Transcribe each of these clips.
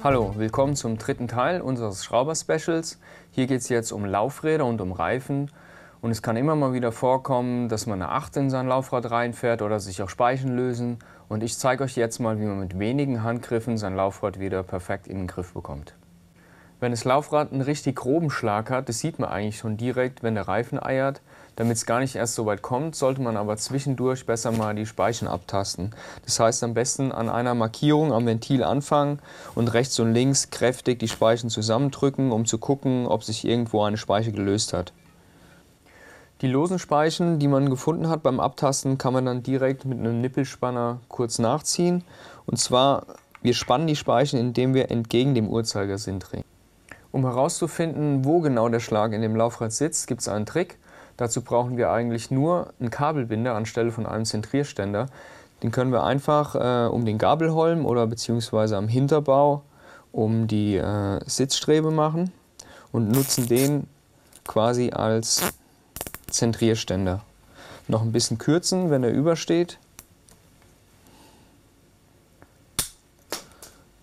Hallo, willkommen zum dritten Teil unseres Schrauber-Specials. Hier geht es jetzt um Laufräder und um Reifen. Und es kann immer mal wieder vorkommen, dass man eine 8 in sein Laufrad reinfährt oder sich auch Speichen lösen. Und ich zeige euch jetzt mal, wie man mit wenigen Handgriffen sein Laufrad wieder perfekt in den Griff bekommt. Wenn das Laufrad einen richtig groben Schlag hat, das sieht man eigentlich schon direkt, wenn der Reifen eiert. Damit es gar nicht erst so weit kommt, sollte man aber zwischendurch besser mal die Speichen abtasten. Das heißt am besten an einer Markierung am Ventil anfangen und rechts und links kräftig die Speichen zusammendrücken, um zu gucken, ob sich irgendwo eine Speiche gelöst hat. Die losen Speichen, die man gefunden hat beim Abtasten, kann man dann direkt mit einem Nippelspanner kurz nachziehen. Und zwar, wir spannen die Speichen, indem wir entgegen dem Uhrzeigersinn drehen. Um herauszufinden, wo genau der Schlag in dem Laufrad sitzt, gibt es einen Trick. Dazu brauchen wir eigentlich nur einen Kabelbinder anstelle von einem Zentrierständer. Den können wir einfach äh, um den Gabelholm oder beziehungsweise am Hinterbau um die äh, Sitzstrebe machen und nutzen den quasi als Zentrierständer. Noch ein bisschen kürzen, wenn er übersteht.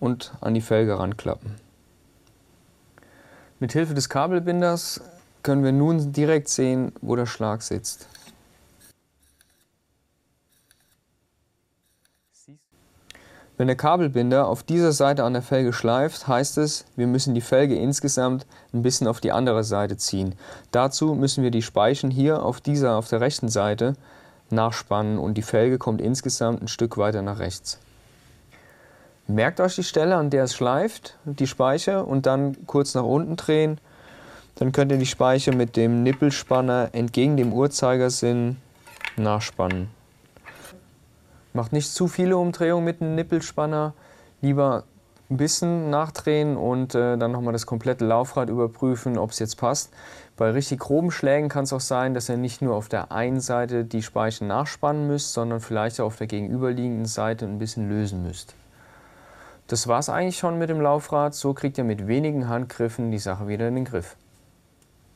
Und an die Felge ranklappen. Mit Hilfe des Kabelbinders können wir nun direkt sehen, wo der Schlag sitzt. Wenn der Kabelbinder auf dieser Seite an der Felge schleift, heißt es, wir müssen die Felge insgesamt ein bisschen auf die andere Seite ziehen. Dazu müssen wir die Speichen hier auf dieser, auf der rechten Seite nachspannen und die Felge kommt insgesamt ein Stück weiter nach rechts. Merkt euch die Stelle, an der es schleift, die Speiche und dann kurz nach unten drehen. Dann könnt ihr die Speiche mit dem Nippelspanner entgegen dem Uhrzeigersinn nachspannen. Macht nicht zu viele Umdrehungen mit dem Nippelspanner, lieber ein bisschen nachdrehen und äh, dann nochmal das komplette Laufrad überprüfen, ob es jetzt passt. Bei richtig groben Schlägen kann es auch sein, dass ihr nicht nur auf der einen Seite die Speichen nachspannen müsst, sondern vielleicht auch auf der gegenüberliegenden Seite ein bisschen lösen müsst. Das war es eigentlich schon mit dem Laufrad. So kriegt ihr mit wenigen Handgriffen die Sache wieder in den Griff.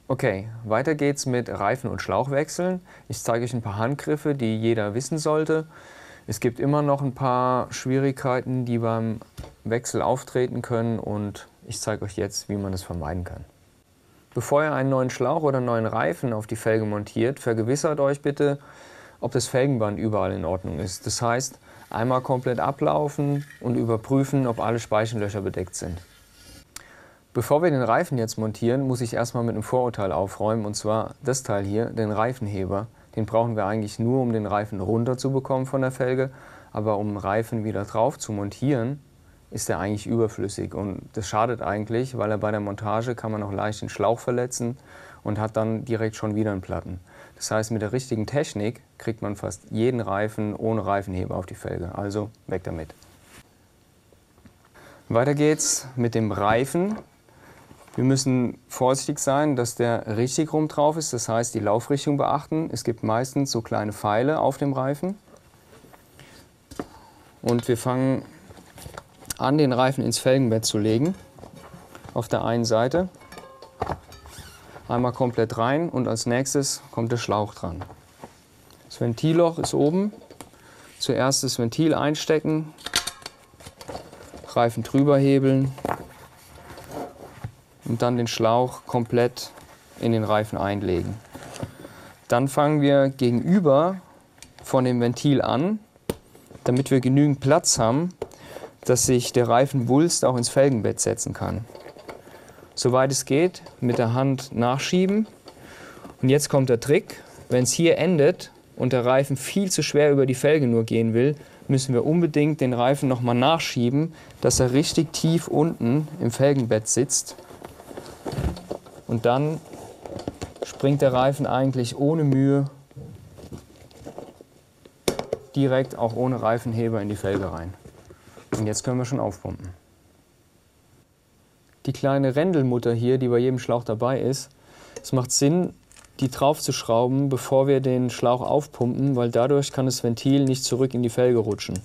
Okay, weiter geht's mit Reifen- und Schlauchwechseln. Ich zeige euch ein paar Handgriffe, die jeder wissen sollte. Es gibt immer noch ein paar Schwierigkeiten, die beim Wechsel auftreten können und ich zeige euch jetzt, wie man das vermeiden kann. Bevor ihr einen neuen Schlauch oder einen neuen Reifen auf die Felge montiert, vergewissert euch bitte, ob das Felgenband überall in Ordnung ist. Das heißt, einmal komplett ablaufen und überprüfen, ob alle Speichenlöcher bedeckt sind. Bevor wir den Reifen jetzt montieren, muss ich erstmal mit einem Vorurteil aufräumen, und zwar das Teil hier, den Reifenheber. Den brauchen wir eigentlich nur, um den Reifen runterzubekommen von der Felge. Aber um den Reifen wieder drauf zu montieren, ist er eigentlich überflüssig. Und das schadet eigentlich, weil er bei der Montage kann man auch leicht den Schlauch verletzen und hat dann direkt schon wieder einen Platten. Das heißt, mit der richtigen Technik kriegt man fast jeden Reifen ohne Reifenheber auf die Felge. Also weg damit. Weiter geht's mit dem Reifen. Wir müssen vorsichtig sein, dass der richtig rum drauf ist, das heißt die Laufrichtung beachten. Es gibt meistens so kleine Pfeile auf dem Reifen. Und wir fangen an, den Reifen ins Felgenbett zu legen. Auf der einen Seite. Einmal komplett rein und als nächstes kommt der Schlauch dran. Das Ventilloch ist oben. Zuerst das Ventil einstecken, Reifen drüber hebeln und dann den Schlauch komplett in den Reifen einlegen. Dann fangen wir gegenüber von dem Ventil an, damit wir genügend Platz haben, dass sich der Reifenwulst auch ins Felgenbett setzen kann. Soweit es geht, mit der Hand nachschieben. Und jetzt kommt der Trick. Wenn es hier endet und der Reifen viel zu schwer über die Felge nur gehen will, müssen wir unbedingt den Reifen nochmal nachschieben, dass er richtig tief unten im Felgenbett sitzt und dann springt der Reifen eigentlich ohne Mühe direkt auch ohne Reifenheber in die Felge rein. Und jetzt können wir schon aufpumpen. Die kleine Rändelmutter hier, die bei jedem Schlauch dabei ist, es macht Sinn, die drauf zu schrauben, bevor wir den Schlauch aufpumpen, weil dadurch kann das Ventil nicht zurück in die Felge rutschen.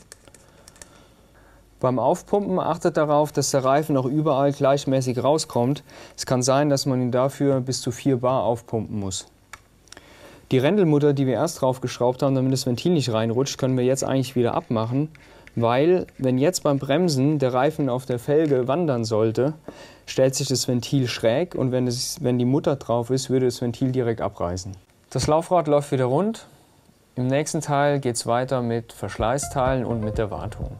Beim Aufpumpen achtet darauf, dass der Reifen auch überall gleichmäßig rauskommt. Es kann sein, dass man ihn dafür bis zu 4 Bar aufpumpen muss. Die Rändelmutter, die wir erst drauf geschraubt haben, damit das Ventil nicht reinrutscht, können wir jetzt eigentlich wieder abmachen. Weil wenn jetzt beim Bremsen der Reifen auf der Felge wandern sollte, stellt sich das Ventil schräg und wenn, es, wenn die Mutter drauf ist, würde das Ventil direkt abreißen. Das Laufrad läuft wieder rund. Im nächsten Teil geht es weiter mit Verschleißteilen und mit der Wartung.